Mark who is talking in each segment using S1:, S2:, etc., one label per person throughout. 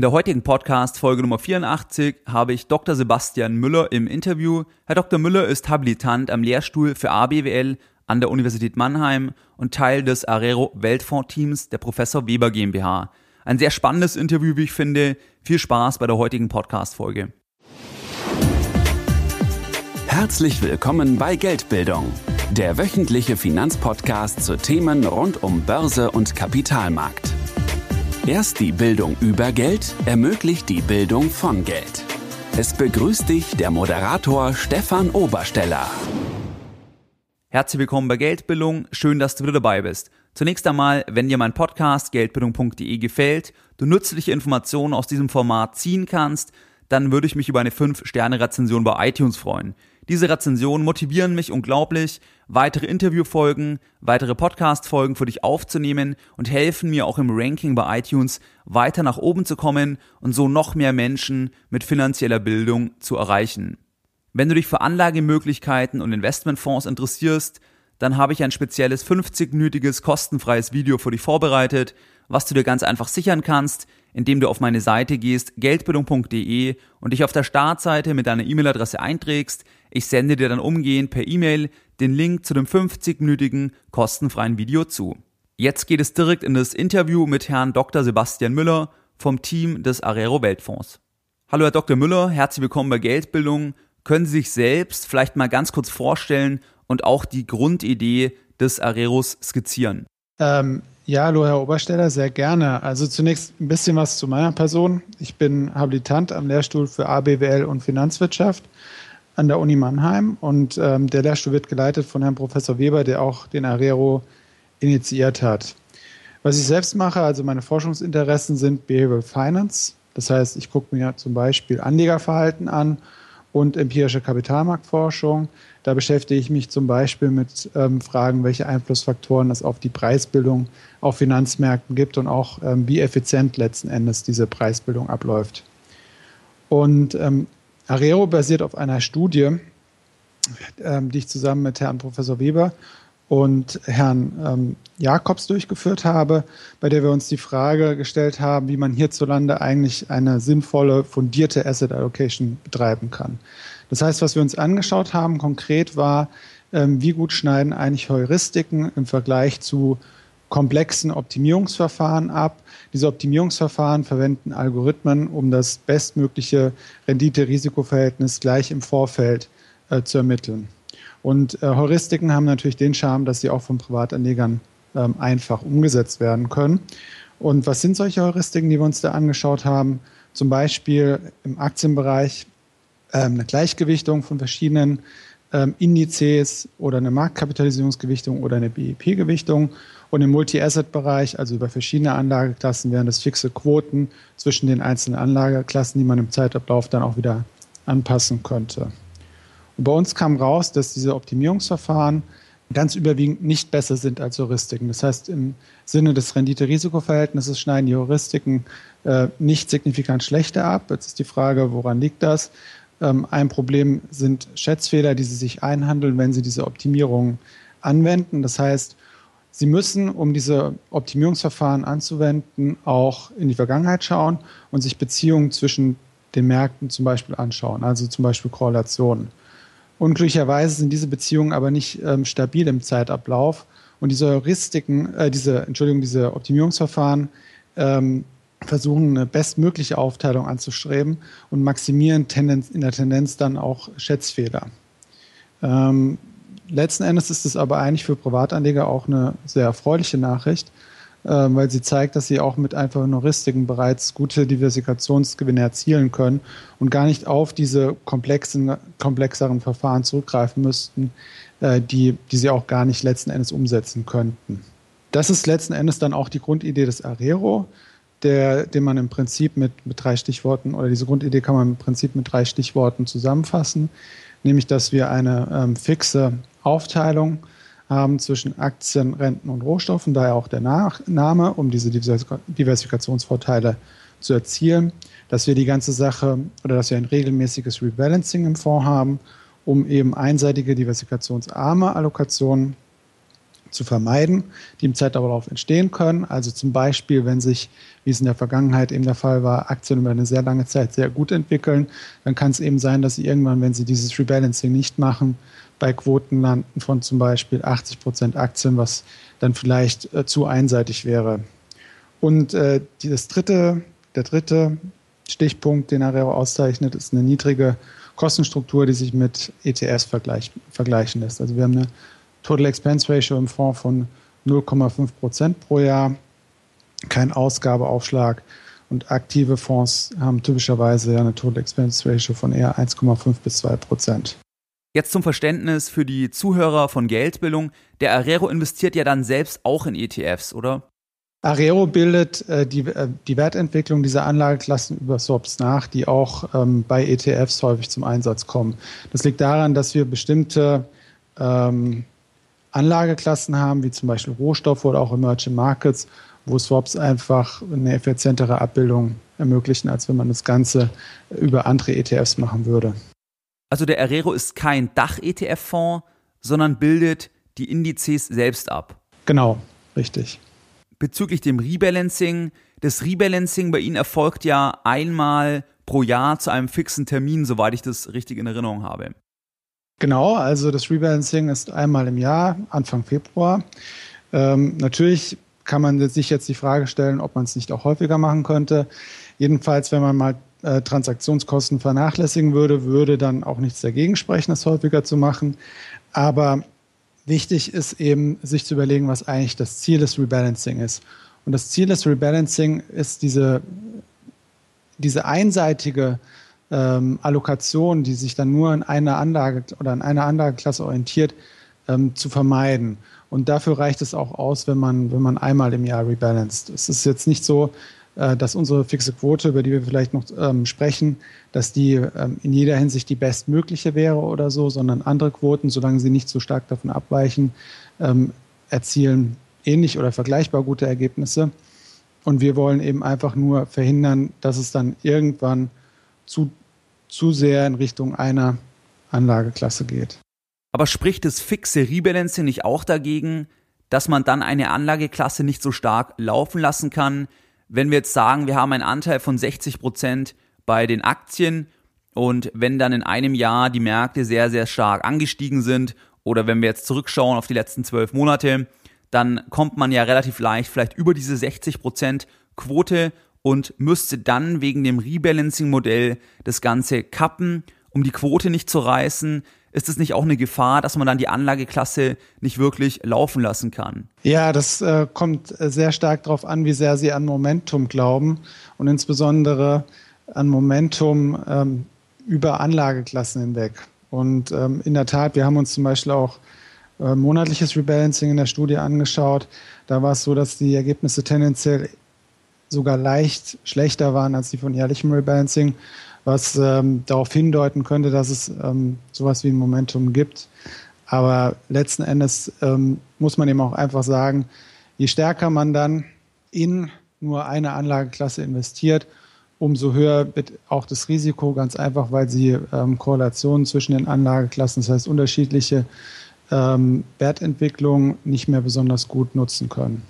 S1: In der heutigen Podcast Folge Nummer 84 habe ich Dr. Sebastian Müller im Interview. Herr Dr. Müller ist Habilitant am Lehrstuhl für ABWL an der Universität Mannheim und Teil des Arero Weltfonds-Teams der Professor Weber GmbH. Ein sehr spannendes Interview, wie ich finde. Viel Spaß bei der heutigen Podcast-Folge.
S2: Herzlich willkommen bei Geldbildung, der wöchentliche Finanzpodcast zu Themen rund um Börse und Kapitalmarkt. Erst die Bildung über Geld ermöglicht die Bildung von Geld. Es begrüßt dich der Moderator Stefan Obersteller.
S1: Herzlich willkommen bei Geldbildung. Schön, dass du wieder dabei bist. Zunächst einmal, wenn dir mein Podcast geldbildung.de gefällt, du nützliche Informationen aus diesem Format ziehen kannst, dann würde ich mich über eine 5-Sterne-Rezension bei iTunes freuen. Diese Rezensionen motivieren mich unglaublich, weitere Interviewfolgen, weitere Podcast-Folgen für dich aufzunehmen und helfen mir auch im Ranking bei iTunes weiter nach oben zu kommen und so noch mehr Menschen mit finanzieller Bildung zu erreichen. Wenn du dich für Anlagemöglichkeiten und Investmentfonds interessierst, dann habe ich ein spezielles 50-minütiges kostenfreies Video für dich vorbereitet, was du dir ganz einfach sichern kannst, indem du auf meine Seite gehst, geldbildung.de und dich auf der Startseite mit deiner E-Mail-Adresse einträgst. Ich sende dir dann umgehend per E-Mail den Link zu dem 50-minütigen kostenfreien Video zu. Jetzt geht es direkt in das Interview mit Herrn Dr. Sebastian Müller vom Team des Arero Weltfonds. Hallo Herr Dr. Müller, herzlich willkommen bei Geldbildung. Können Sie sich selbst vielleicht mal ganz kurz vorstellen und auch die Grundidee des Areros skizzieren?
S3: Ähm, ja, hallo Herr Obersteller, sehr gerne. Also zunächst ein bisschen was zu meiner Person. Ich bin Habilitant am Lehrstuhl für ABWL und Finanzwirtschaft an der Uni Mannheim und ähm, der Lehrstuhl wird geleitet von Herrn Professor Weber, der auch den Arero initiiert hat. Was ich selbst mache, also meine Forschungsinteressen sind Behavioral Finance. Das heißt, ich gucke mir zum Beispiel Anlegerverhalten an und empirische Kapitalmarktforschung. Da beschäftige ich mich zum Beispiel mit ähm, Fragen, welche Einflussfaktoren es auf die Preisbildung auf Finanzmärkten gibt und auch ähm, wie effizient letzten Endes diese Preisbildung abläuft. Und ähm, Arero basiert auf einer Studie, ähm, die ich zusammen mit Herrn Professor Weber und Herrn ähm, Jakobs durchgeführt habe, bei der wir uns die Frage gestellt haben, wie man hierzulande eigentlich eine sinnvolle, fundierte Asset Allocation betreiben kann. Das heißt, was wir uns angeschaut haben konkret war, ähm, wie gut schneiden eigentlich Heuristiken im Vergleich zu komplexen Optimierungsverfahren ab. Diese Optimierungsverfahren verwenden Algorithmen, um das bestmögliche Rendite-Risiko-Verhältnis gleich im Vorfeld äh, zu ermitteln. Und äh, Heuristiken haben natürlich den Charme, dass sie auch von Privatanlegern ähm, einfach umgesetzt werden können. Und was sind solche Heuristiken, die wir uns da angeschaut haben? Zum Beispiel im Aktienbereich ähm, eine Gleichgewichtung von verschiedenen ähm, Indizes oder eine Marktkapitalisierungsgewichtung oder eine BIP-Gewichtung. Und im Multi-Asset-Bereich, also über verschiedene Anlageklassen, wären das fixe Quoten zwischen den einzelnen Anlageklassen, die man im Zeitablauf dann auch wieder anpassen könnte. Und bei uns kam raus, dass diese Optimierungsverfahren ganz überwiegend nicht besser sind als Heuristiken. Das heißt, im Sinne des Rendite-Risiko-Verhältnisses schneiden die Heuristiken äh, nicht signifikant schlechter ab. Jetzt ist die Frage, woran liegt das? Ähm, ein Problem sind Schätzfehler, die Sie sich einhandeln, wenn Sie diese Optimierung anwenden. Das heißt, Sie müssen, um diese Optimierungsverfahren anzuwenden, auch in die Vergangenheit schauen und sich Beziehungen zwischen den Märkten zum Beispiel anschauen, also zum Beispiel Korrelationen. Unglücklicherweise sind diese Beziehungen aber nicht ähm, stabil im Zeitablauf und diese Heuristiken, äh, diese, Entschuldigung, diese Optimierungsverfahren ähm, versuchen, eine bestmögliche Aufteilung anzustreben und maximieren Tendenz, in der Tendenz dann auch Schätzfehler. Ähm, letzten Endes ist es aber eigentlich für Privatanleger auch eine sehr erfreuliche Nachricht, äh, weil sie zeigt, dass sie auch mit einfachen Heuristiken bereits gute Diversifikationsgewinne erzielen können und gar nicht auf diese komplexen, komplexeren Verfahren zurückgreifen müssten, äh, die, die sie auch gar nicht letzten Endes umsetzen könnten. Das ist letzten Endes dann auch die Grundidee des Arero der, den man im Prinzip mit, mit drei Stichworten oder diese Grundidee kann man im Prinzip mit drei Stichworten zusammenfassen, nämlich dass wir eine ähm, fixe Aufteilung haben zwischen Aktien, Renten und Rohstoffen, daher auch der Name, um diese Diversifikationsvorteile zu erzielen, dass wir die ganze Sache oder dass wir ein regelmäßiges Rebalancing im Fonds haben, um eben einseitige diversifikationsarme Allokationen zu vermeiden, die im Zeitablauf entstehen können. Also zum Beispiel, wenn sich, wie es in der Vergangenheit eben der Fall war, Aktien über eine sehr lange Zeit sehr gut entwickeln, dann kann es eben sein, dass sie irgendwann, wenn sie dieses Rebalancing nicht machen, bei Quoten landen von zum Beispiel 80 Prozent Aktien, was dann vielleicht äh, zu einseitig wäre. Und äh, das dritte, der dritte Stichpunkt, den Arero auszeichnet, ist eine niedrige Kostenstruktur, die sich mit vergleich, vergleichen lässt. Also wir haben eine Total Expense Ratio im Fonds von 0,5 Prozent pro Jahr, kein Ausgabeaufschlag und aktive Fonds haben typischerweise eine Total Expense Ratio von eher 1,5 bis 2 Prozent.
S1: Jetzt zum Verständnis für die Zuhörer von Geldbildung. Der Arero investiert ja dann selbst auch in ETFs, oder?
S3: Arero bildet äh, die, äh, die Wertentwicklung dieser Anlageklassen über Swaps nach, die auch ähm, bei ETFs häufig zum Einsatz kommen. Das liegt daran, dass wir bestimmte ähm, Anlageklassen haben, wie zum Beispiel Rohstoffe oder auch Emerging Markets, wo Swaps einfach eine effizientere Abbildung ermöglichen, als wenn man das Ganze über andere ETFs machen würde.
S1: Also der Arero ist kein Dach-ETF-Fonds, sondern bildet die Indizes selbst ab.
S3: Genau, richtig.
S1: Bezüglich dem Rebalancing, das Rebalancing bei Ihnen erfolgt ja einmal pro Jahr zu einem fixen Termin, soweit ich das richtig in Erinnerung habe.
S3: Genau, also das Rebalancing ist einmal im Jahr, Anfang Februar. Ähm, natürlich kann man sich jetzt die Frage stellen, ob man es nicht auch häufiger machen könnte. Jedenfalls, wenn man mal äh, Transaktionskosten vernachlässigen würde, würde dann auch nichts dagegen sprechen, das häufiger zu machen. Aber wichtig ist eben, sich zu überlegen, was eigentlich das Ziel des Rebalancing ist. Und das Ziel des Rebalancing ist diese, diese einseitige ähm, Allokation, die sich dann nur in einer Anlage oder in einer Anlageklasse orientiert, ähm, zu vermeiden. Und dafür reicht es auch aus, wenn man, wenn man einmal im Jahr rebalanced. Es ist jetzt nicht so, äh, dass unsere fixe Quote, über die wir vielleicht noch ähm, sprechen, dass die ähm, in jeder Hinsicht die bestmögliche wäre oder so, sondern andere Quoten, solange sie nicht so stark davon abweichen, ähm, erzielen ähnlich oder vergleichbar gute Ergebnisse. Und wir wollen eben einfach nur verhindern, dass es dann irgendwann zu zu sehr in Richtung einer Anlageklasse geht.
S1: Aber spricht das fixe Rebalancing nicht auch dagegen, dass man dann eine Anlageklasse nicht so stark laufen lassen kann, wenn wir jetzt sagen, wir haben einen Anteil von 60 Prozent bei den Aktien und wenn dann in einem Jahr die Märkte sehr, sehr stark angestiegen sind oder wenn wir jetzt zurückschauen auf die letzten zwölf Monate, dann kommt man ja relativ leicht vielleicht über diese 60 Prozent Quote und müsste dann wegen dem Rebalancing-Modell das Ganze kappen, um die Quote nicht zu reißen. Ist es nicht auch eine Gefahr, dass man dann die Anlageklasse nicht wirklich laufen lassen kann?
S3: Ja, das äh, kommt sehr stark darauf an, wie sehr Sie an Momentum glauben und insbesondere an Momentum ähm, über Anlageklassen hinweg. Und ähm, in der Tat, wir haben uns zum Beispiel auch äh, monatliches Rebalancing in der Studie angeschaut. Da war es so, dass die Ergebnisse tendenziell sogar leicht schlechter waren als die von jährlichem Rebalancing, was ähm, darauf hindeuten könnte, dass es ähm, sowas wie ein Momentum gibt. Aber letzten Endes ähm, muss man eben auch einfach sagen, je stärker man dann in nur eine Anlageklasse investiert, umso höher wird auch das Risiko, ganz einfach, weil sie ähm, Korrelationen zwischen den Anlageklassen, das heißt unterschiedliche ähm, Wertentwicklungen, nicht mehr besonders gut nutzen können.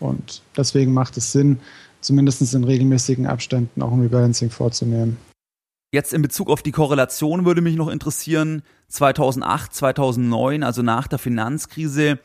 S3: Und deswegen macht es Sinn, zumindest in regelmäßigen Abständen auch ein Rebalancing vorzunehmen.
S1: Jetzt in Bezug auf die Korrelation würde mich noch interessieren, 2008, 2009, also nach der Finanzkrise,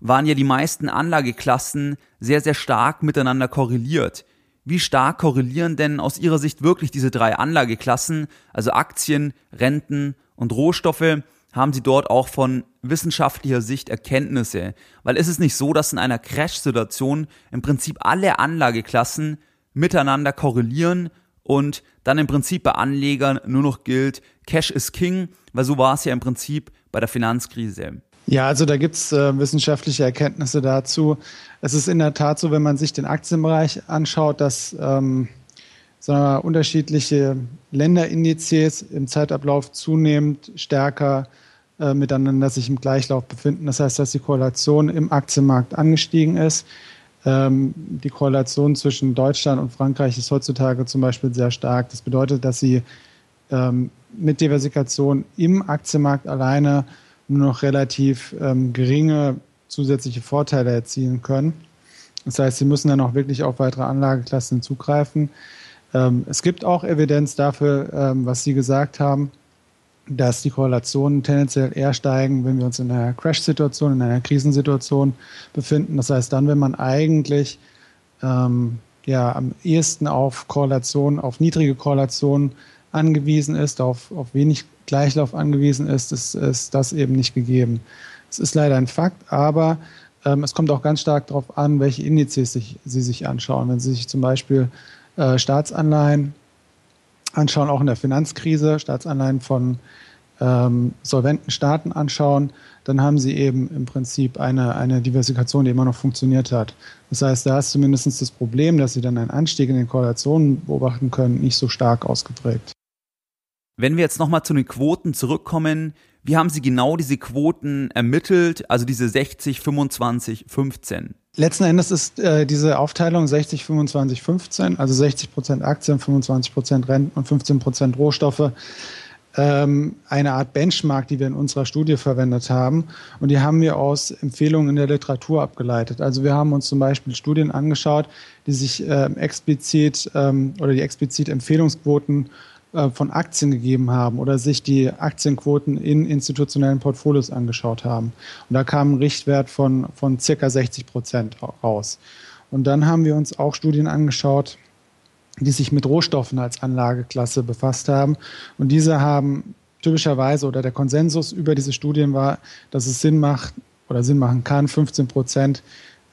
S1: waren ja die meisten Anlageklassen sehr, sehr stark miteinander korreliert. Wie stark korrelieren denn aus Ihrer Sicht wirklich diese drei Anlageklassen, also Aktien, Renten und Rohstoffe? Haben Sie dort auch von wissenschaftlicher Sicht Erkenntnisse? Weil ist es nicht so, dass in einer Crash-Situation im Prinzip alle Anlageklassen miteinander korrelieren und dann im Prinzip bei Anlegern nur noch gilt, Cash is King, weil so war es ja im Prinzip bei der Finanzkrise.
S3: Ja, also da gibt es äh, wissenschaftliche Erkenntnisse dazu. Es ist in der Tat so, wenn man sich den Aktienbereich anschaut, dass ähm, wir, unterschiedliche Länderindizes im Zeitablauf zunehmend stärker äh, miteinander sich im Gleichlauf befinden. Das heißt, dass die Korrelation im Aktienmarkt angestiegen ist. Ähm, die Korrelation zwischen Deutschland und Frankreich ist heutzutage zum Beispiel sehr stark. Das bedeutet, dass sie ähm, mit Diversifikation im Aktienmarkt alleine nur noch relativ ähm, geringe zusätzliche Vorteile erzielen können. Das heißt, sie müssen dann auch wirklich auf weitere Anlageklassen zugreifen. Ähm, es gibt auch Evidenz dafür, ähm, was Sie gesagt haben, dass die Korrelationen tendenziell eher steigen, wenn wir uns in einer Crash-Situation, in einer Krisensituation befinden. Das heißt, dann, wenn man eigentlich ähm, ja am ehesten auf Korrelationen, auf niedrige Korrelationen angewiesen ist, auf, auf wenig Gleichlauf angewiesen ist, ist, ist das eben nicht gegeben. Es ist leider ein Fakt, aber ähm, es kommt auch ganz stark darauf an, welche Indizes sich, Sie sich anschauen. Wenn Sie sich zum Beispiel äh, Staatsanleihen anschauen, auch in der Finanzkrise, Staatsanleihen von ähm, solventen Staaten anschauen, dann haben sie eben im Prinzip eine, eine Diversifikation, die immer noch funktioniert hat. Das heißt, da ist zumindest das Problem, dass sie dann einen Anstieg in den Korrelationen beobachten können, nicht so stark ausgeprägt.
S1: Wenn wir jetzt nochmal zu den Quoten zurückkommen, wie haben Sie genau diese Quoten ermittelt, also diese 60, 25, 15?
S3: Letzten Endes ist äh, diese Aufteilung 60, 25, 15, also 60 Prozent Aktien, 25 Prozent Renten und 15 Prozent Rohstoffe, ähm, eine Art Benchmark, die wir in unserer Studie verwendet haben. Und die haben wir aus Empfehlungen in der Literatur abgeleitet. Also wir haben uns zum Beispiel Studien angeschaut, die sich äh, explizit ähm, oder die explizit Empfehlungsquoten äh, von Aktien gegeben haben oder sich die Aktienquoten in institutionellen Portfolios angeschaut haben. Und da kam ein Richtwert von, von circa 60 Prozent raus. Und dann haben wir uns auch Studien angeschaut, die sich mit Rohstoffen als Anlageklasse befasst haben. Und diese haben typischerweise oder der Konsensus über diese Studien war, dass es Sinn macht oder Sinn machen kann, 15 Prozent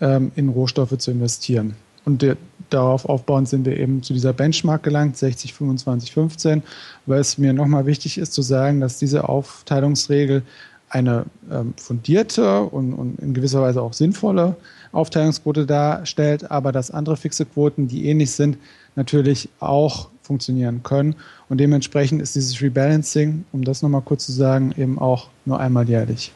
S3: ähm, in Rohstoffe zu investieren. Und der, darauf aufbauend sind wir eben zu dieser Benchmark gelangt, 60, 25, 15, weil es mir nochmal wichtig ist zu sagen, dass diese Aufteilungsregel eine ähm, fundierte und, und, in gewisser Weise auch sinnvolle Aufteilungsquote darstellt, aber dass andere fixe Quoten, die ähnlich sind, natürlich auch funktionieren können. Und dementsprechend ist dieses Rebalancing, um das nochmal kurz zu sagen, eben auch nur einmal jährlich.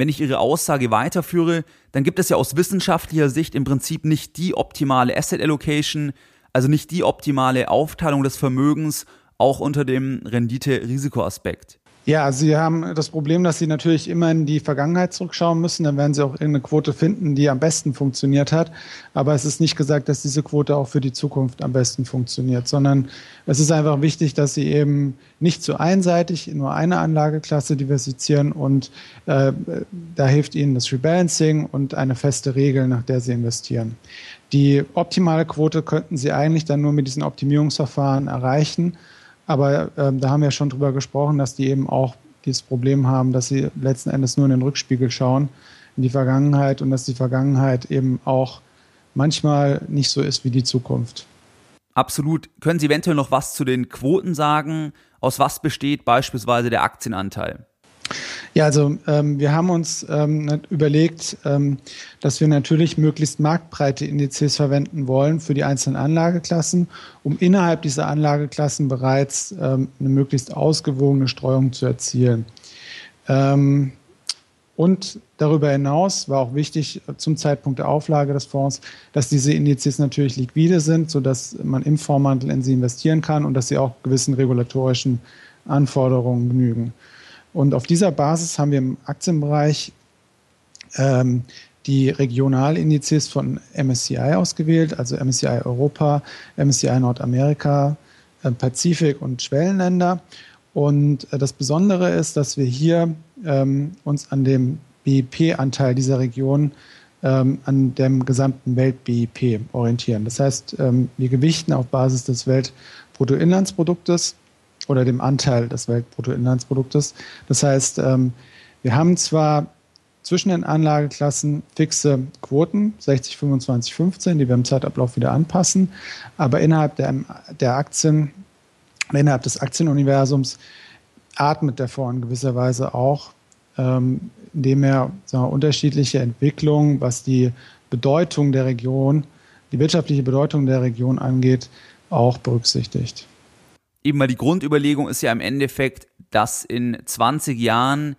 S1: Wenn ich Ihre Aussage weiterführe, dann gibt es ja aus wissenschaftlicher Sicht im Prinzip nicht die optimale Asset Allocation, also nicht die optimale Aufteilung des Vermögens, auch unter dem Rendite-Risiko-Aspekt.
S3: Ja, Sie haben das Problem, dass Sie natürlich immer in die Vergangenheit zurückschauen müssen. Dann werden Sie auch irgendeine Quote finden, die am besten funktioniert hat. Aber es ist nicht gesagt, dass diese Quote auch für die Zukunft am besten funktioniert, sondern es ist einfach wichtig, dass Sie eben nicht zu einseitig in nur eine Anlageklasse diversifizieren und äh, da hilft Ihnen das Rebalancing und eine feste Regel, nach der Sie investieren. Die optimale Quote könnten Sie eigentlich dann nur mit diesen Optimierungsverfahren erreichen. Aber ähm, da haben wir schon drüber gesprochen, dass die eben auch dieses Problem haben, dass sie letzten Endes nur in den Rückspiegel schauen, in die Vergangenheit und dass die Vergangenheit eben auch manchmal nicht so ist wie die Zukunft.
S1: Absolut. Können Sie eventuell noch was zu den Quoten sagen? Aus was besteht beispielsweise der Aktienanteil?
S3: Ja, also ähm, wir haben uns ähm, überlegt, ähm, dass wir natürlich möglichst marktbreite Indizes verwenden wollen für die einzelnen Anlageklassen, um innerhalb dieser Anlageklassen bereits ähm, eine möglichst ausgewogene Streuung zu erzielen. Ähm, und darüber hinaus war auch wichtig zum Zeitpunkt der Auflage des Fonds, dass diese Indizes natürlich liquide sind, sodass man im Fondsmantel in sie investieren kann und dass sie auch gewissen regulatorischen Anforderungen genügen. Und auf dieser Basis haben wir im Aktienbereich ähm, die Regionalindizes von MSCI ausgewählt, also MSCI Europa, MSCI Nordamerika, äh, Pazifik und Schwellenländer. Und äh, das Besondere ist, dass wir hier ähm, uns an dem BIP-Anteil dieser Region ähm, an dem gesamten Welt-BIP orientieren. Das heißt, ähm, wir gewichten auf Basis des Weltbruttoinlandsproduktes oder dem Anteil des Weltbruttoinlandsproduktes. Das heißt, ähm, wir haben zwar zwischen den Anlageklassen fixe Quoten, 60, 25, 15, die wir im Zeitablauf wieder anpassen, aber innerhalb der, der Aktien, innerhalb des Aktienuniversums atmet der Fonds in gewisser Weise auch, ähm, indem er wir, unterschiedliche Entwicklungen, was die Bedeutung der Region, die wirtschaftliche Bedeutung der Region angeht, auch berücksichtigt
S1: eben mal die Grundüberlegung ist ja im Endeffekt, dass in 20 Jahren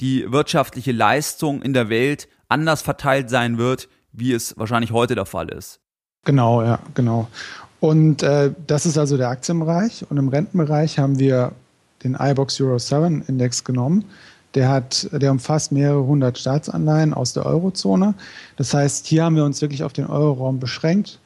S1: die wirtschaftliche Leistung in der Welt anders verteilt sein wird, wie es wahrscheinlich heute der Fall ist.
S3: Genau, ja, genau. Und äh, das ist also der Aktienbereich. Und im Rentenbereich haben wir den iBox Euro 7 Index genommen, der hat, der umfasst mehrere hundert Staatsanleihen aus der Eurozone. Das heißt, hier haben wir uns wirklich auf den Euroraum beschränkt,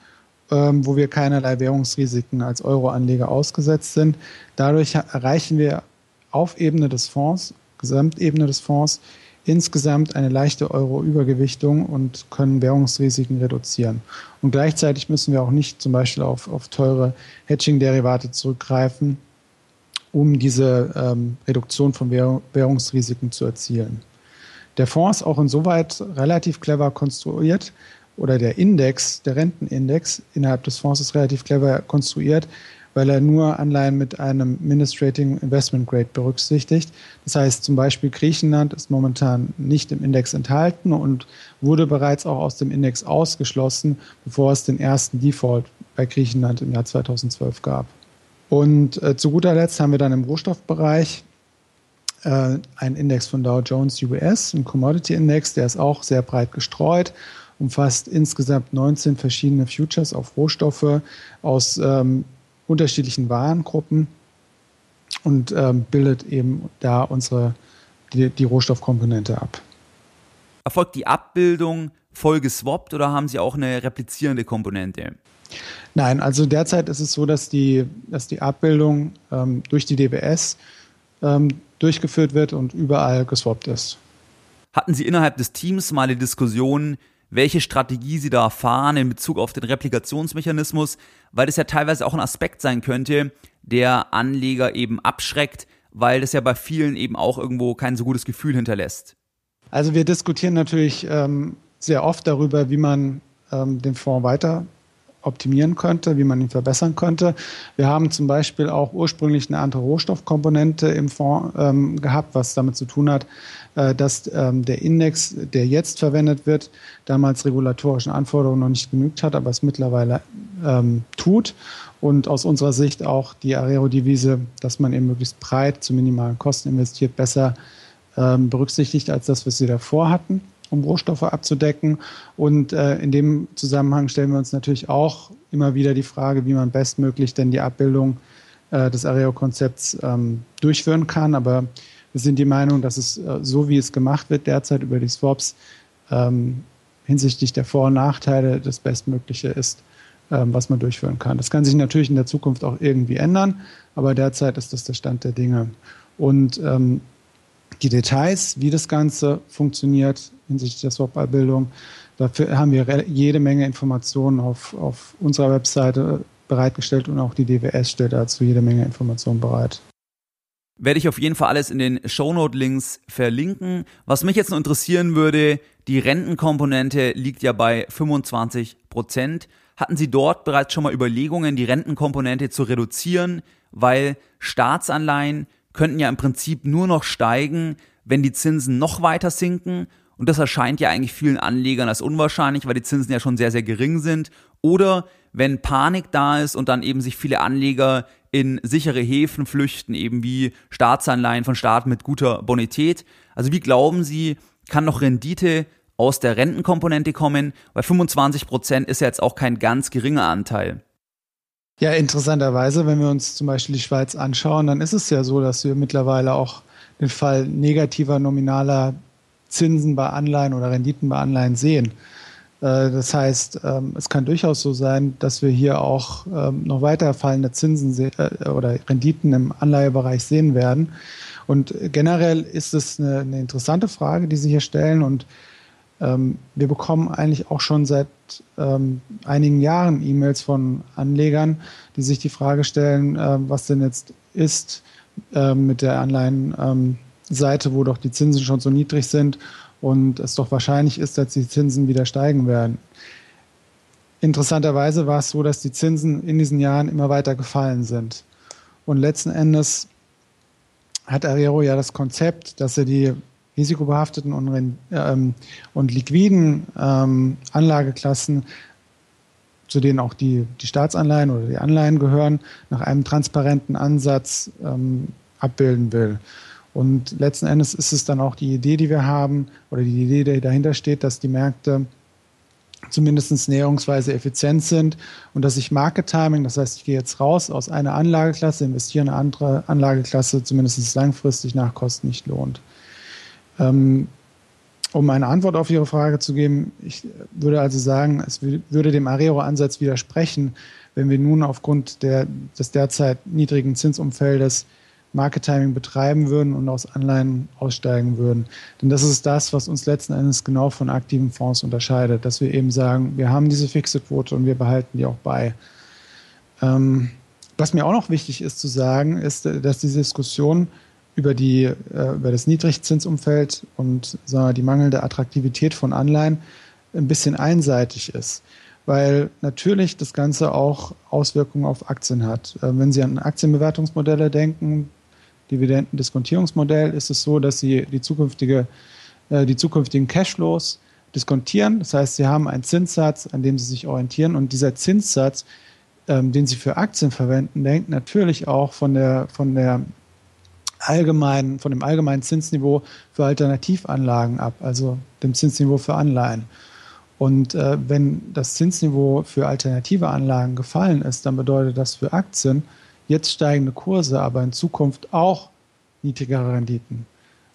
S3: ähm, wo wir keinerlei Währungsrisiken als Euroanleger ausgesetzt sind. Dadurch erreichen wir auf Ebene des Fonds, Gesamtebene des Fonds, insgesamt eine leichte Euro-Übergewichtung und können Währungsrisiken reduzieren. Und gleichzeitig müssen wir auch nicht zum Beispiel auf, auf teure Hedging-Derivate zurückgreifen, um diese ähm, Reduktion von Währungsrisiken zu erzielen. Der Fonds ist auch insoweit relativ clever konstruiert oder der Index, der Rentenindex innerhalb des Fonds ist relativ clever konstruiert, weil er nur Anleihen mit einem Ministrating Investment Grade berücksichtigt. Das heißt zum Beispiel Griechenland ist momentan nicht im Index enthalten und wurde bereits auch aus dem Index ausgeschlossen, bevor es den ersten Default bei Griechenland im Jahr 2012 gab. Und äh, zu guter Letzt haben wir dann im Rohstoffbereich äh, einen Index von Dow Jones US, ein Commodity Index, der ist auch sehr breit gestreut, umfasst insgesamt 19 verschiedene Futures auf Rohstoffe aus ähm, unterschiedlichen Warengruppen und ähm, bildet eben da unsere die, die Rohstoffkomponente ab.
S1: Erfolgt die Abbildung voll geswappt oder haben Sie auch eine replizierende Komponente?
S3: Nein, also derzeit ist es so, dass die, dass die Abbildung ähm, durch die DBS ähm, durchgeführt wird und überall geswappt ist.
S1: Hatten Sie innerhalb des Teams mal die Diskussion, welche Strategie Sie da fahren in Bezug auf den Replikationsmechanismus, weil das ja teilweise auch ein Aspekt sein könnte, der Anleger eben abschreckt, weil das ja bei vielen eben auch irgendwo kein so gutes Gefühl hinterlässt.
S3: Also wir diskutieren natürlich ähm, sehr oft darüber, wie man ähm, den Fonds weiter optimieren könnte, wie man ihn verbessern könnte. Wir haben zum Beispiel auch ursprünglich eine andere Rohstoffkomponente im Fonds ähm, gehabt, was damit zu tun hat, dass ähm, der Index, der jetzt verwendet wird, damals regulatorischen Anforderungen noch nicht genügt hat, aber es mittlerweile ähm, tut. Und aus unserer Sicht auch die Arero-Devise, dass man eben möglichst breit zu minimalen Kosten investiert, besser ähm, berücksichtigt als das, was sie davor hatten um Rohstoffe abzudecken. Und äh, in dem Zusammenhang stellen wir uns natürlich auch immer wieder die Frage, wie man bestmöglich denn die Abbildung äh, des Areo-Konzepts ähm, durchführen kann. Aber wir sind die Meinung, dass es äh, so, wie es gemacht wird derzeit über die Swaps, ähm, hinsichtlich der Vor- und Nachteile das Bestmögliche ist, ähm, was man durchführen kann. Das kann sich natürlich in der Zukunft auch irgendwie ändern, aber derzeit ist das der Stand der Dinge. Und ähm, die Details, wie das Ganze funktioniert hinsichtlich der Swap-Bildung, dafür haben wir jede Menge Informationen auf, auf unserer Webseite bereitgestellt und auch die DWS stellt dazu jede Menge Informationen bereit.
S1: Werde ich auf jeden Fall alles in den Shownote-Links verlinken. Was mich jetzt noch interessieren würde, die Rentenkomponente liegt ja bei 25 Prozent. Hatten Sie dort bereits schon mal Überlegungen, die Rentenkomponente zu reduzieren, weil Staatsanleihen könnten ja im Prinzip nur noch steigen, wenn die Zinsen noch weiter sinken. Und das erscheint ja eigentlich vielen Anlegern als unwahrscheinlich, weil die Zinsen ja schon sehr, sehr gering sind. Oder wenn Panik da ist und dann eben sich viele Anleger in sichere Häfen flüchten, eben wie Staatsanleihen von Staaten mit guter Bonität. Also wie glauben Sie, kann noch Rendite aus der Rentenkomponente kommen? Weil 25 Prozent ist ja jetzt auch kein ganz geringer Anteil.
S3: Ja, interessanterweise, wenn wir uns zum Beispiel die Schweiz anschauen, dann ist es ja so, dass wir mittlerweile auch den Fall negativer nominaler Zinsen bei Anleihen oder Renditen bei Anleihen sehen. Äh, das heißt, ähm, es kann durchaus so sein, dass wir hier auch ähm, noch weiter fallende Zinsen äh, oder Renditen im Anleihebereich sehen werden. Und generell ist es eine, interessante Frage, die Sie hier stellen. Und ähm, wir bekommen eigentlich auch schon seit einigen Jahren E-Mails von Anlegern, die sich die Frage stellen, was denn jetzt ist mit der Anleihenseite, ähm, wo doch die Zinsen schon so niedrig sind und es doch wahrscheinlich ist, dass die Zinsen wieder steigen werden. Interessanterweise war es so, dass die Zinsen in diesen Jahren immer weiter gefallen sind. Und letzten Endes hat Arero ja das Konzept, dass er die risikobehafteten und, ähm, und liquiden ähm, Anlageklassen, zu denen auch die, die Staatsanleihen oder die Anleihen gehören, nach einem transparenten Ansatz ähm, abbilden will. Und letzten Endes ist es dann auch die Idee, die wir haben, oder die Idee, die dahinter steht, dass die Märkte zumindest näherungsweise effizient sind und dass sich Market Timing, das heißt, ich gehe jetzt raus aus einer Anlageklasse, investiere in eine andere Anlageklasse, zumindest langfristig nach Kosten nicht lohnt. Ähm, um eine Antwort auf Ihre Frage zu geben, ich würde also sagen, es würde dem Arero-Ansatz widersprechen, wenn wir nun aufgrund der, des derzeit niedrigen Zinsumfeldes Market Timing betreiben würden und aus Anleihen aussteigen würden. Denn das ist das, was uns letzten Endes genau von aktiven Fonds unterscheidet, dass wir eben sagen, wir haben diese fixe Quote und wir behalten die auch bei. Ähm, was mir auch noch wichtig ist zu sagen, ist, dass diese Diskussion über, die, äh, über das Niedrigzinsumfeld und wir, die mangelnde Attraktivität von Anleihen ein bisschen einseitig ist, weil natürlich das Ganze auch Auswirkungen auf Aktien hat. Äh, wenn Sie an Aktienbewertungsmodelle denken, Dividendendiskontierungsmodell, ist es so, dass Sie die, zukünftige, äh, die zukünftigen Cashflows diskontieren. Das heißt, Sie haben einen Zinssatz, an dem Sie sich orientieren und dieser Zinssatz, ähm, den Sie für Aktien verwenden, hängt natürlich auch von der, von der allgemeinen, von dem allgemeinen Zinsniveau für Alternativanlagen ab, also dem Zinsniveau für Anleihen. Und äh, wenn das Zinsniveau für alternative Anlagen gefallen ist, dann bedeutet das für Aktien jetzt steigende Kurse, aber in Zukunft auch niedrigere Renditen.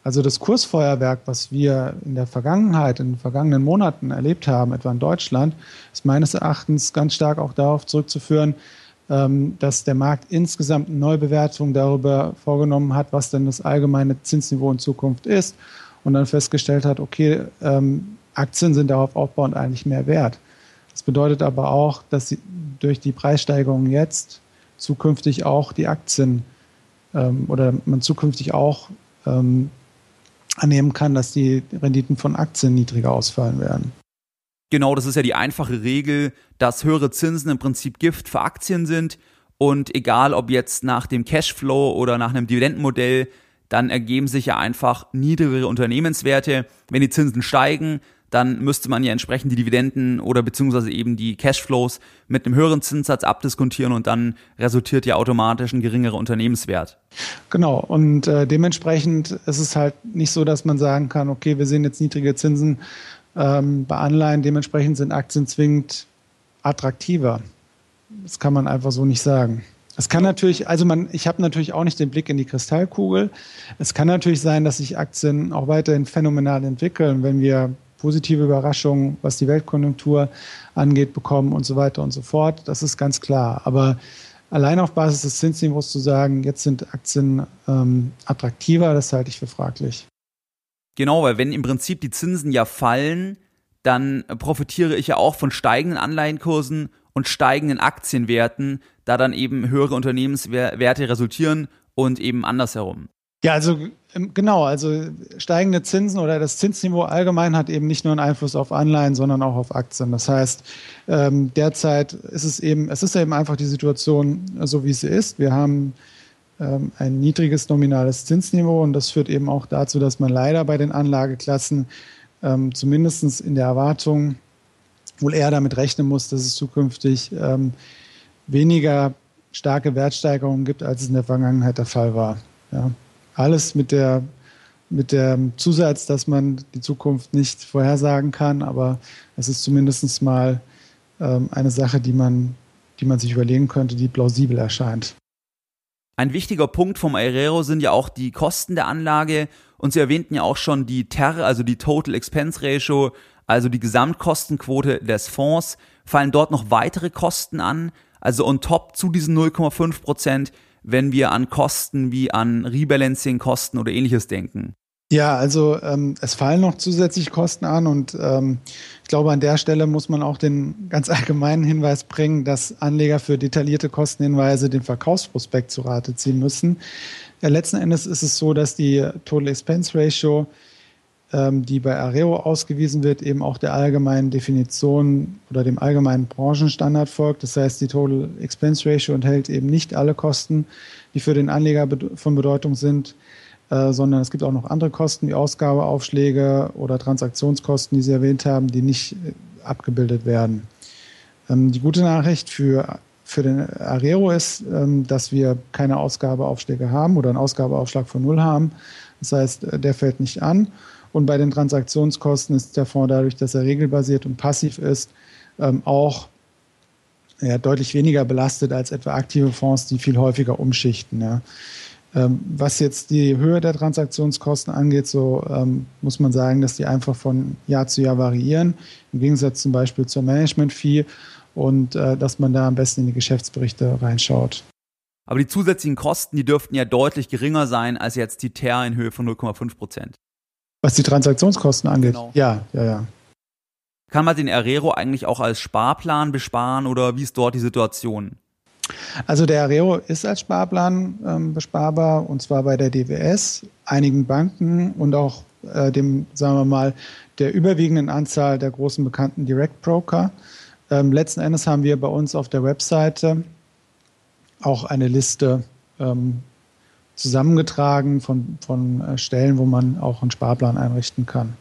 S3: Also das Kursfeuerwerk, was wir in der Vergangenheit, in den vergangenen Monaten erlebt haben, etwa in Deutschland, ist meines Erachtens ganz stark auch darauf zurückzuführen, ähm, dass der Markt insgesamt eine Neubewertung darüber vorgenommen hat, was denn das allgemeine Zinsniveau in Zukunft ist und dann festgestellt hat, okay, ähm, Aktien sind darauf aufbauend eigentlich mehr wert. Das bedeutet aber auch, dass sie durch die Preissteigerung jetzt zukünftig auch die Aktien ähm, oder man zukünftig auch ähm, annehmen kann, dass die Renditen von Aktien niedriger ausfallen werden.
S1: Genau, das ist ja die einfache Regel, dass höhere Zinsen im Prinzip Gift für Aktien sind und egal ob jetzt nach dem Cashflow oder nach einem Dividendenmodell, dann ergeben sich ja einfach niedrigere Unternehmenswerte. Wenn die Zinsen steigen, dann müsste man ja entsprechend die Dividenden oder beziehungsweise eben die Cashflows mit einem höheren Zinssatz abdiskontieren und dann resultiert ja automatisch ein geringerer Unternehmenswert.
S3: Genau, und äh, dementsprechend ist es halt nicht so, dass man sagen kann, okay, wir sehen jetzt niedrige Zinsen, ähm, bei Anleihen. Dementsprechend sind Aktien zwingend attraktiver. Das kann man einfach so nicht sagen. Es kann natürlich, also man, ich habe natürlich auch nicht den Blick in die Kristallkugel. Es kann natürlich sein, dass sich Aktien auch weiterhin phänomenal entwickeln, wenn wir positive Überraschungen, was die Weltkonjunktur angeht, bekommen und so weiter und so fort. Das ist ganz klar. Aber allein auf Basis des Zinsniveaus zu sagen, jetzt sind Aktien ähm, attraktiver, das halte ich für fraglich.
S1: Genau, weil wenn im Prinzip die Zinsen ja fallen, dann profitiere ich ja auch von steigenden Anleihenkursen und steigenden Aktienwerten, da dann eben höhere Unternehmenswerte resultieren und eben andersherum.
S3: Ja, also ähm, genau, also steigende Zinsen oder das Zinsniveau allgemein hat eben nicht nur einen Einfluss auf Anleihen, sondern auch auf Aktien. Das heißt, ähm, derzeit ist es eben, es ist eben einfach die Situation so, wie sie ist. Wir haben ähm, ein niedriges nominales Zinsniveau und das führt eben auch dazu, dass man leider bei den Anlageklassen ähm, zumindest in der Erwartung wohl eher damit rechnen muss, dass es zukünftig ähm, weniger starke Wertsteigerungen gibt, als es in der Vergangenheit der Fall war. Ja. Alles mit der mit dem Zusatz, dass man die Zukunft nicht vorhersagen kann, aber es ist zumindest mal ähm, eine Sache, die man, die man sich überlegen könnte, die plausibel erscheint.
S1: Ein wichtiger Punkt vom Aerero sind ja auch die Kosten der Anlage und Sie erwähnten ja auch schon die TER, also die Total Expense Ratio, also die Gesamtkostenquote des Fonds. Fallen dort noch weitere Kosten an, also on top zu diesen 0,5 Prozent, wenn wir an Kosten wie an Rebalancing-Kosten oder ähnliches denken?
S3: Ja, also ähm, es fallen noch zusätzliche Kosten an und ähm, ich glaube, an der Stelle muss man auch den ganz allgemeinen Hinweis bringen, dass Anleger für detaillierte Kostenhinweise den Verkaufsprospekt zu Rate ziehen müssen. Ja, letzten Endes ist es so, dass die Total Expense Ratio, die bei Areo ausgewiesen wird, eben auch der allgemeinen Definition oder dem allgemeinen Branchenstandard folgt. Das heißt, die Total Expense Ratio enthält eben nicht alle Kosten, die für den Anleger von Bedeutung sind äh, sondern es gibt auch noch andere Kosten wie Ausgabeaufschläge oder Transaktionskosten, die Sie erwähnt haben, die nicht äh, abgebildet werden. Ähm, die gute Nachricht für, für den Arero ist, ähm, dass wir keine Ausgabeaufschläge haben oder einen Ausgabeaufschlag von Null haben. Das heißt, äh, der fällt nicht an. Und bei den Transaktionskosten ist der Fonds dadurch, dass er regelbasiert und passiv ist, ähm, auch ja, deutlich weniger belastet als etwa aktive Fonds, die viel häufiger umschichten. Ja. Ähm, was jetzt die Höhe der Transaktionskosten angeht, so ähm, muss man sagen, dass die einfach von Jahr zu Jahr variieren, im Gegensatz zum Beispiel zur Management-Fee und äh, dass man da am besten in die Geschäftsberichte reinschaut.
S1: Aber die zusätzlichen Kosten, die dürften ja deutlich geringer sein als jetzt die TER in Höhe von 0,5 Prozent.
S3: Was die Transaktionskosten angeht? Genau. Ja, ja, ja.
S1: Kann man den Arero eigentlich auch als Sparplan besparen oder wie ist dort die Situation?
S3: Also der Arero ist als Sparplan ähm, besparbar und zwar bei der DWS, einigen Banken und auch äh, dem, sagen wir mal, der überwiegenden Anzahl der großen bekannten Direct Broker. Ähm, letzten Endes haben wir bei uns auf der Webseite auch eine Liste ähm, zusammengetragen von, von äh, Stellen, wo man auch einen Sparplan einrichten kann.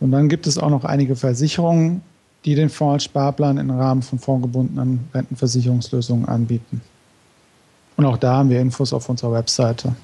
S3: Und dann gibt es auch noch einige Versicherungen, die den Fonds als Sparplan im Rahmen von fondgebundenen Rentenversicherungslösungen anbieten. Und auch da haben wir Infos auf unserer Webseite.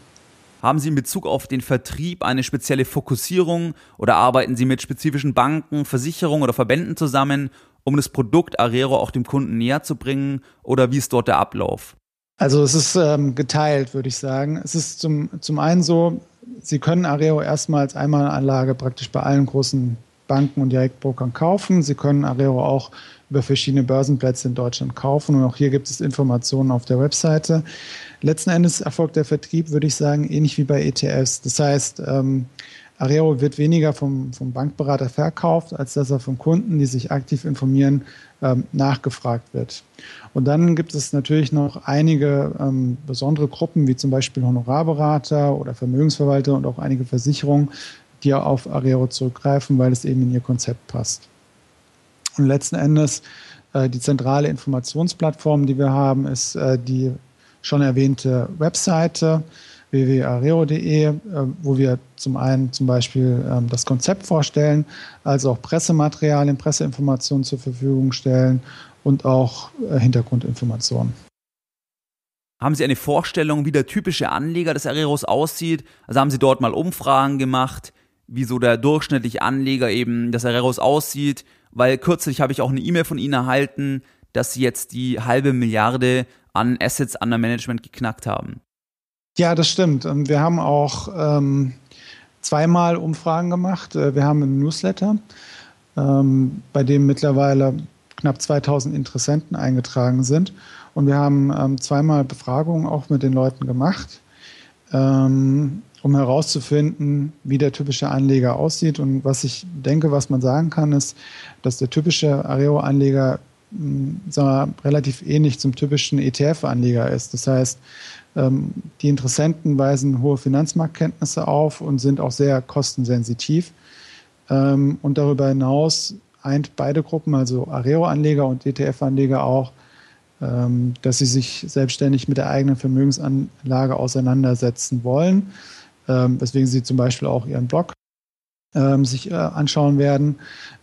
S1: Haben Sie in Bezug auf den Vertrieb eine spezielle Fokussierung oder arbeiten Sie mit spezifischen Banken, Versicherungen oder Verbänden zusammen, um das Produkt Arero auch dem Kunden näher zu bringen? Oder wie ist dort der Ablauf?
S3: Also es ist ähm, geteilt, würde ich sagen. Es ist zum, zum einen so, Sie können Areo erstmal als Einmalanlage praktisch bei allen großen Banken und Direktbrokern kaufen. Sie können Areo auch über verschiedene Börsenplätze in Deutschland kaufen. Und auch hier gibt es Informationen auf der Webseite. Letzten Endes erfolgt der Vertrieb, würde ich sagen, ähnlich wie bei ETFs. Das heißt, ähm, Areo wird weniger vom, vom Bankberater verkauft, als dass er von Kunden, die sich aktiv informieren, ähm, nachgefragt wird. Und dann gibt es natürlich noch einige ähm, besondere Gruppen, wie zum Beispiel Honorarberater oder Vermögensverwalter und auch einige Versicherungen, die auf Arero zurückgreifen, weil es eben in ihr Konzept passt. Und letzten Endes äh, die zentrale Informationsplattform, die wir haben, ist äh, die schon erwähnte Webseite www.areo.de, äh, wo wir zum einen zum Beispiel ähm, das Konzept vorstellen, als auch Pressematerialien, Presseinformationen zur Verfügung stellen und auch äh, Hintergrundinformationen.
S1: Haben Sie eine Vorstellung, wie der typische Anleger des Areros aussieht? Also haben Sie dort mal Umfragen gemacht, wie so der durchschnittliche Anleger eben des Areros aussieht? Weil kürzlich habe ich auch eine E-Mail von Ihnen erhalten, dass Sie jetzt die halbe Milliarde an Assets under Management geknackt haben.
S3: Ja, das stimmt. Wir haben auch ähm, zweimal Umfragen gemacht. Äh, wir haben einen Newsletter, ähm, bei dem mittlerweile knapp 2000 Interessenten eingetragen sind. Und wir haben ähm, zweimal Befragungen auch mit den Leuten gemacht, ähm, um herauszufinden, wie der typische Anleger aussieht. Und was ich denke, was man sagen kann, ist, dass der typische Areo-Anleger hm, relativ ähnlich zum typischen ETF-Anleger ist. Das heißt, ähm, die Interessenten weisen hohe Finanzmarktkenntnisse auf und sind auch sehr kostensensitiv. Ähm, und darüber hinaus eint beide Gruppen, also Areo-Anleger und ETF-Anleger auch, ähm, dass sie sich selbstständig mit der eigenen Vermögensanlage auseinandersetzen wollen, ähm, weswegen sie zum Beispiel auch ihren Blog ähm, sich äh, anschauen werden.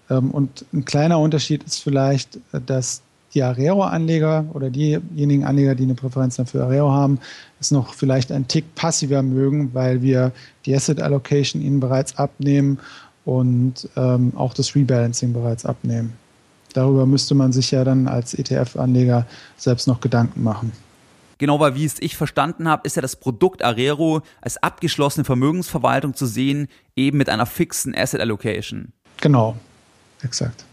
S3: und ein kleiner Unterschied ist vielleicht, dass die Arero-Anleger oder diejenigen Anleger, die eine Präferenz für Arero haben, es noch vielleicht ein Tick passiver mögen, weil wir die Asset Allocation ihnen bereits abnehmen und ähm, auch das Rebalancing bereits abnehmen. Darüber müsste man sich ja dann als ETF-Anleger selbst noch Gedanken machen.
S1: Genau, weil wie es ich verstanden habe, ist ja das Produkt Arero als abgeschlossene Vermögensverwaltung zu sehen, eben mit einer fixen Asset Allocation.
S3: Genau, exakt.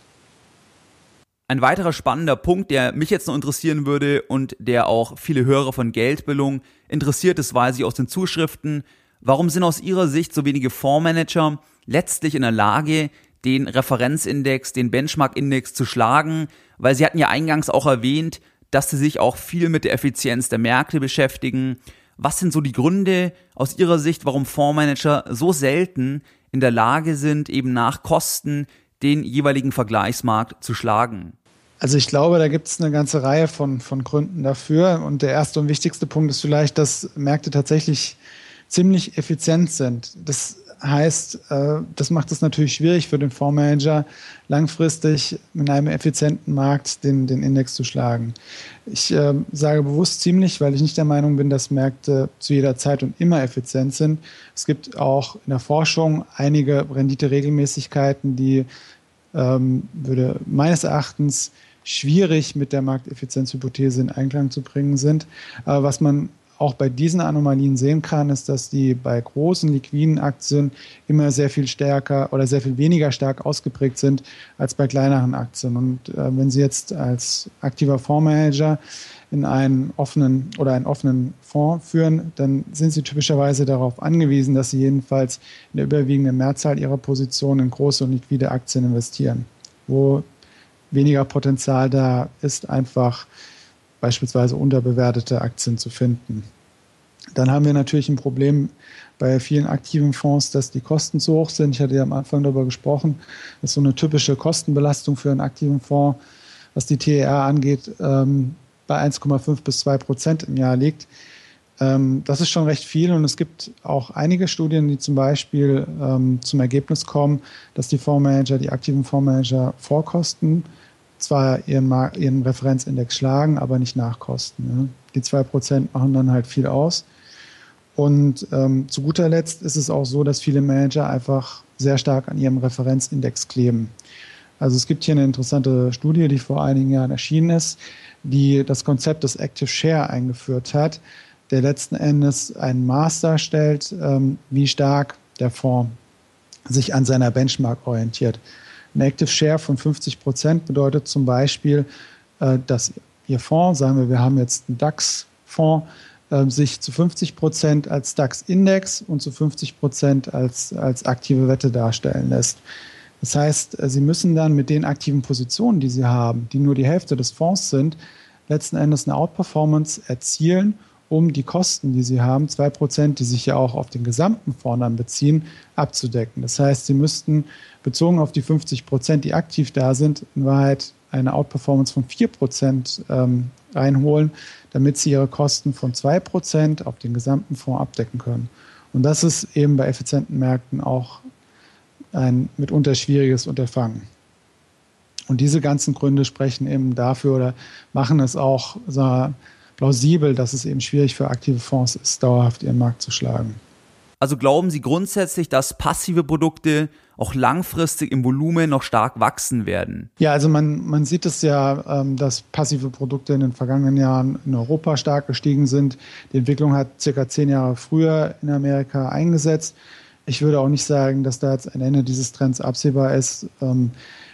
S1: Ein weiterer spannender Punkt, der mich jetzt noch interessieren würde und der auch viele Hörer von Geldbildung interessiert ist, weiß ich aus den Zuschriften, warum sind aus Ihrer Sicht so wenige Fondsmanager letztlich in der Lage, den Referenzindex, den Benchmark-Index zu schlagen, weil Sie hatten ja eingangs auch erwähnt, dass Sie sich auch viel mit der Effizienz der Märkte beschäftigen. Was sind so die Gründe aus Ihrer Sicht, warum Fondsmanager so selten in der Lage sind, eben nach Kosten den jeweiligen Vergleichsmarkt zu schlagen?
S3: Also ich glaube, da gibt es eine ganze Reihe von, von Gründen dafür. Und der erste und wichtigste Punkt ist vielleicht, dass Märkte tatsächlich ziemlich effizient sind. Das heißt, äh, das macht es natürlich schwierig für den Fondsmanager, langfristig in einem effizienten Markt den, den Index zu schlagen. Ich äh, sage bewusst ziemlich, weil ich nicht der Meinung bin, dass Märkte zu jeder Zeit und immer effizient sind. Es gibt auch in der Forschung einige Rendite-Regelmäßigkeiten, die ähm, würde meines Erachtens schwierig mit der Markteffizienzhypothese in Einklang zu bringen sind. Aber was man auch bei diesen Anomalien sehen kann, ist, dass die bei großen liquiden Aktien immer sehr viel stärker oder sehr viel weniger stark ausgeprägt sind als bei kleineren Aktien. Und äh, wenn Sie jetzt als aktiver Fondsmanager in einen offenen oder einen offenen Fonds führen, dann sind Sie typischerweise darauf angewiesen, dass Sie jedenfalls in der überwiegenden Mehrzahl Ihrer Positionen in große und liquide Aktien investieren, wo weniger Potenzial da ist, einfach beispielsweise unterbewertete Aktien zu finden. Dann haben wir natürlich ein Problem bei vielen aktiven Fonds, dass die Kosten zu hoch sind. Ich hatte ja am Anfang darüber gesprochen, dass so eine typische Kostenbelastung für einen aktiven Fonds, was die TER angeht, ähm, bei 1,5 bis 2 Prozent im Jahr liegt. Ähm, das ist schon recht viel und es gibt auch einige Studien, die zum Beispiel ähm, zum Ergebnis kommen, dass die Fondsmanager, die aktiven Fondsmanager Vorkosten zwar ihren, ihren Referenzindex schlagen, aber nicht nachkosten. Ne? Die 2 Prozent machen dann halt viel aus. Und ähm, zu guter Letzt ist es auch so, dass viele Manager einfach sehr stark an ihrem Referenzindex kleben. Also es gibt hier eine interessante Studie, die vor einigen Jahren erschienen ist, die das Konzept des Active Share eingeführt hat, der letzten Endes ein Maß darstellt, ähm, wie stark der Fonds sich an seiner Benchmark orientiert. Ein Active Share von 50 Prozent bedeutet zum Beispiel, äh, dass Ihr Fonds, sagen wir, wir haben jetzt einen DAX-Fonds, äh, sich zu 50 Prozent als DAX-Index und zu 50 Prozent als, als aktive Wette darstellen lässt. Das heißt, äh, Sie müssen dann mit den aktiven Positionen, die Sie haben, die nur die Hälfte des Fonds sind, letzten Endes eine Outperformance erzielen um die Kosten, die sie haben, zwei Prozent, die sich ja auch auf den gesamten Fonds dann beziehen, abzudecken. Das heißt, sie müssten bezogen auf die 50 Prozent, die aktiv da sind, in Wahrheit eine Outperformance von vier Prozent ähm, reinholen, damit sie ihre Kosten von zwei Prozent auf den gesamten Fonds abdecken können. Und das ist eben bei effizienten Märkten auch ein mitunter schwieriges Unterfangen. Und diese ganzen Gründe sprechen eben dafür oder machen es auch, wir, plausibel, dass es eben schwierig für aktive Fonds ist, dauerhaft ihren Markt zu schlagen.
S1: Also glauben Sie grundsätzlich, dass passive Produkte auch langfristig im Volumen noch stark wachsen werden?
S3: Ja, also man, man sieht es ja, ähm, dass passive Produkte in den vergangenen Jahren in Europa stark gestiegen sind. Die Entwicklung hat circa zehn Jahre früher in Amerika eingesetzt. Ich würde auch nicht sagen, dass da jetzt ein Ende dieses Trends absehbar ist. Ähm,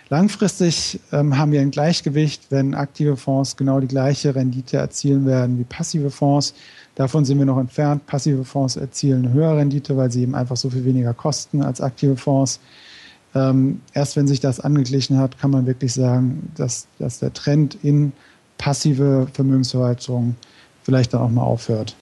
S3: Langfristig ähm, haben wir ein Gleichgewicht, wenn aktive Fonds genau die gleiche Rendite erzielen werden wie passive Fonds. Davon sind wir noch entfernt. Passive Fonds erzielen eine höhere Rendite, weil sie eben einfach so viel weniger kosten als aktive Fonds. Ähm, erst wenn sich das angeglichen hat, kann man wirklich sagen, dass, dass der Trend in passive Vermögensverwaltung vielleicht dann auch mal aufhört.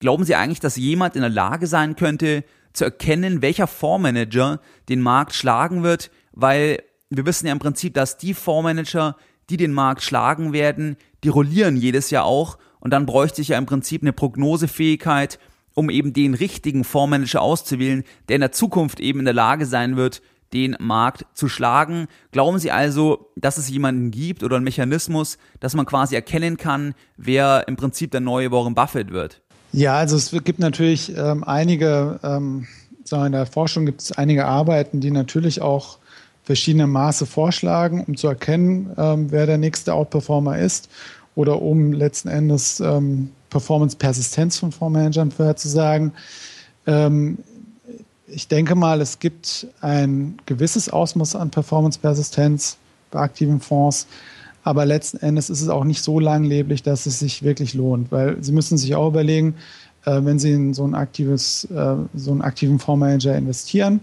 S1: Glauben Sie eigentlich, dass jemand in der Lage sein könnte, zu erkennen, welcher Fondsmanager den Markt schlagen wird, weil wir wissen ja im Prinzip, dass die Fondsmanager, die den Markt schlagen werden, die rollieren jedes Jahr auch und dann bräuchte ich ja im Prinzip eine Prognosefähigkeit, um eben den richtigen Fondsmanager auszuwählen, der in der Zukunft eben in der Lage sein wird, den Markt zu schlagen. Glauben Sie also, dass es jemanden gibt oder einen Mechanismus, dass man quasi erkennen kann, wer im Prinzip der neue Warren Buffett wird?
S3: Ja, also es gibt natürlich ähm, einige, ähm, in der Forschung gibt es einige Arbeiten, die natürlich auch verschiedene Maße vorschlagen, um zu erkennen, ähm, wer der nächste Outperformer ist oder um letzten Endes ähm, Performance-Persistenz von Fondsmanagern vorherzusagen. Ähm, ich denke mal, es gibt ein gewisses Ausmaß an Performance-Persistenz bei aktiven Fonds, aber letzten Endes ist es auch nicht so langlebig, dass es sich wirklich lohnt, weil Sie müssen sich auch überlegen, äh, wenn Sie in so ein aktives, äh, so einen aktiven Fondsmanager investieren,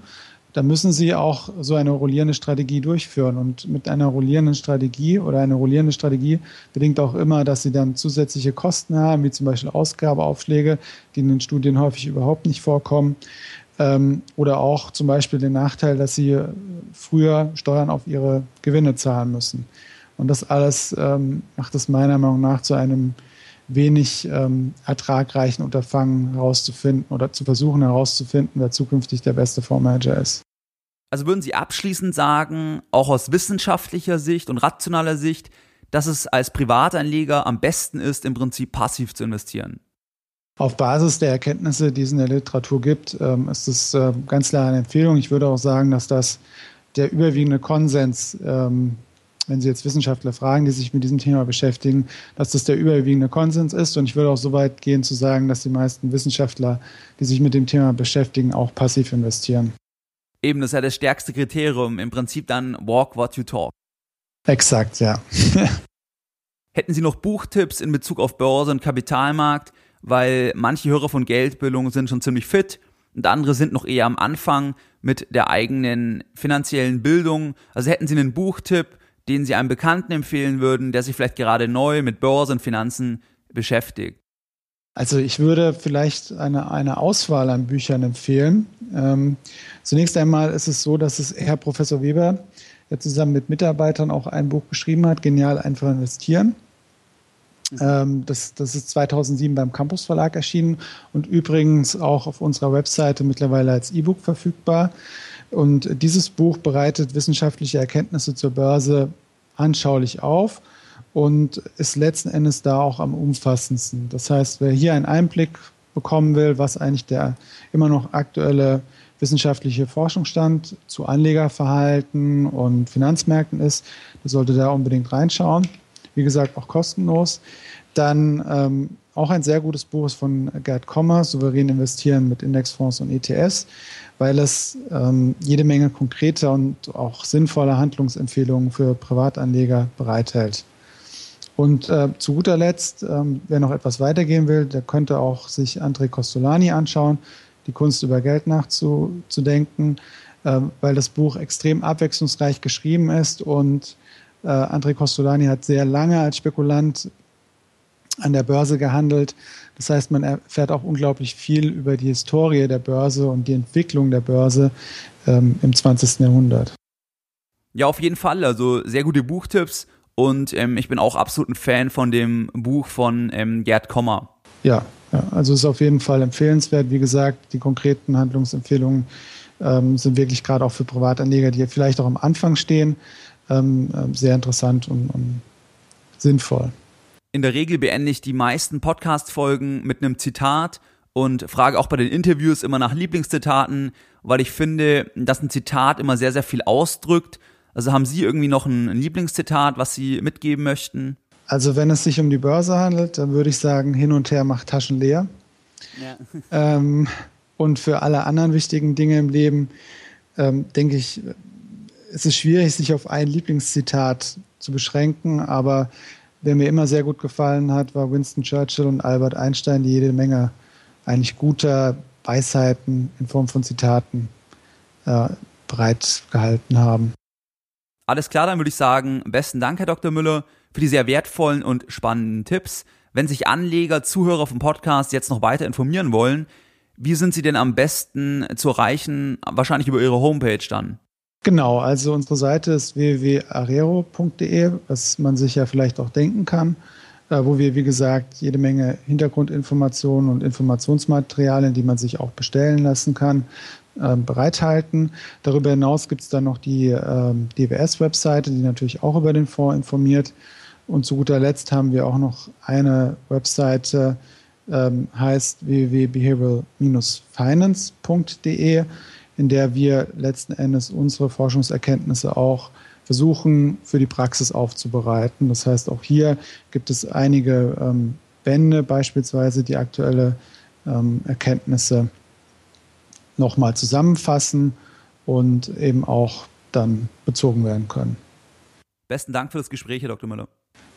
S3: da müssen Sie auch so eine rollierende Strategie durchführen. Und mit einer rollierenden Strategie oder eine rollierende Strategie bedingt auch immer, dass Sie dann zusätzliche Kosten haben, wie zum Beispiel Ausgabeaufschläge, die in den Studien häufig überhaupt nicht vorkommen. Ähm, oder auch zum Beispiel den Nachteil, dass Sie früher Steuern auf Ihre Gewinne zahlen müssen. Und das alles ähm, macht es meiner Meinung nach zu einem wenig ähm, ertragreichen Unterfangen herauszufinden oder zu versuchen herauszufinden, wer zukünftig der beste Fondsmanager ist.
S1: Also würden Sie abschließend sagen, auch aus wissenschaftlicher Sicht und rationaler Sicht, dass es als Privatanleger am besten ist, im Prinzip passiv zu investieren?
S3: Auf Basis der Erkenntnisse, die es in der Literatur gibt, ähm, ist es äh, ganz klar eine Empfehlung. Ich würde auch sagen, dass das der überwiegende Konsens ähm, wenn Sie jetzt Wissenschaftler fragen, die sich mit diesem Thema beschäftigen, dass das der überwiegende Konsens ist. Und ich würde auch so weit gehen zu sagen, dass die meisten Wissenschaftler, die sich mit dem Thema beschäftigen, auch passiv investieren.
S1: Eben, das ist ja das stärkste Kriterium. Im Prinzip dann walk what you talk.
S3: Exakt, ja.
S1: Hätten Sie noch Buchtipps in Bezug auf Börse und Kapitalmarkt? Weil manche Hörer von Geldbildung sind schon ziemlich fit und andere sind noch eher am Anfang mit der eigenen finanziellen Bildung. Also hätten Sie einen Buchtipp, den Sie einem Bekannten empfehlen würden, der sich vielleicht gerade neu mit Börse und Finanzen beschäftigt?
S3: Also ich würde vielleicht eine, eine Auswahl an Büchern empfehlen. Ähm, zunächst einmal ist es so, dass es Herr Professor Weber der zusammen mit Mitarbeitern auch ein Buch geschrieben hat, Genial einfach investieren. Ähm, das, das ist 2007 beim Campus Verlag erschienen und übrigens auch auf unserer Webseite mittlerweile als E-Book verfügbar. Und dieses Buch bereitet wissenschaftliche Erkenntnisse zur Börse anschaulich auf und ist letzten Endes da auch am umfassendsten. Das heißt, wer hier einen Einblick bekommen will, was eigentlich der immer noch aktuelle wissenschaftliche Forschungsstand zu Anlegerverhalten und Finanzmärkten ist, der sollte da unbedingt reinschauen. Wie gesagt, auch kostenlos. Dann ähm, auch ein sehr gutes Buch ist von Gerd Kommer, Souverän investieren mit Indexfonds und ETS weil es ähm, jede Menge konkreter und auch sinnvoller Handlungsempfehlungen für Privatanleger bereithält. Und äh, zu guter Letzt, ähm, wer noch etwas weitergehen will, der könnte auch sich André Costolani anschauen, die Kunst über Geld nachzudenken, äh, weil das Buch extrem abwechslungsreich geschrieben ist und äh, André Costolani hat sehr lange als Spekulant an der Börse gehandelt. Das heißt, man erfährt auch unglaublich viel über die Historie der Börse und die Entwicklung der Börse ähm, im 20. Jahrhundert.
S1: Ja, auf jeden Fall. Also sehr gute Buchtipps und ähm, ich bin auch absolut ein Fan von dem Buch von ähm, Gerd Kommer.
S3: Ja, ja, also ist auf jeden Fall empfehlenswert. Wie gesagt, die konkreten Handlungsempfehlungen ähm, sind wirklich gerade auch für Privatanleger, die vielleicht auch am Anfang stehen, ähm, ähm, sehr interessant und, und sinnvoll.
S1: In der Regel beende ich die meisten Podcast-Folgen mit einem Zitat und frage auch bei den Interviews immer nach Lieblingszitaten, weil ich finde, dass ein Zitat immer sehr, sehr viel ausdrückt. Also haben Sie irgendwie noch ein Lieblingszitat, was Sie mitgeben möchten?
S3: Also wenn es sich um die Börse handelt, dann würde ich sagen, hin und her macht Taschen leer. Ja. Ähm, und für alle anderen wichtigen Dinge im Leben, ähm, denke ich, es ist schwierig, sich auf ein Lieblingszitat zu beschränken, aber Wer mir immer sehr gut gefallen hat, war Winston Churchill und Albert Einstein, die jede Menge eigentlich guter Weisheiten in Form von Zitaten äh, bereit gehalten haben.
S1: Alles klar, dann würde ich sagen, besten Dank, Herr Dr. Müller, für die sehr wertvollen und spannenden Tipps. Wenn sich Anleger, Zuhörer vom Podcast jetzt noch weiter informieren wollen, wie sind sie denn am besten zu erreichen? Wahrscheinlich über ihre Homepage dann.
S3: Genau, also unsere Seite ist www.arero.de, was man sich ja vielleicht auch denken kann, äh, wo wir, wie gesagt, jede Menge Hintergrundinformationen und Informationsmaterialien, die man sich auch bestellen lassen kann, äh, bereithalten. Darüber hinaus gibt es dann noch die äh, DWS-Webseite, die natürlich auch über den Fonds informiert. Und zu guter Letzt haben wir auch noch eine Webseite, ähm, heißt www.behavioral-finance.de in der wir letzten Endes unsere Forschungserkenntnisse auch versuchen für die Praxis aufzubereiten. Das heißt, auch hier gibt es einige ähm, Bände, beispielsweise die aktuelle ähm, Erkenntnisse nochmal zusammenfassen und eben auch dann bezogen werden können.
S1: Besten Dank für das Gespräch, Herr Dr. Müller.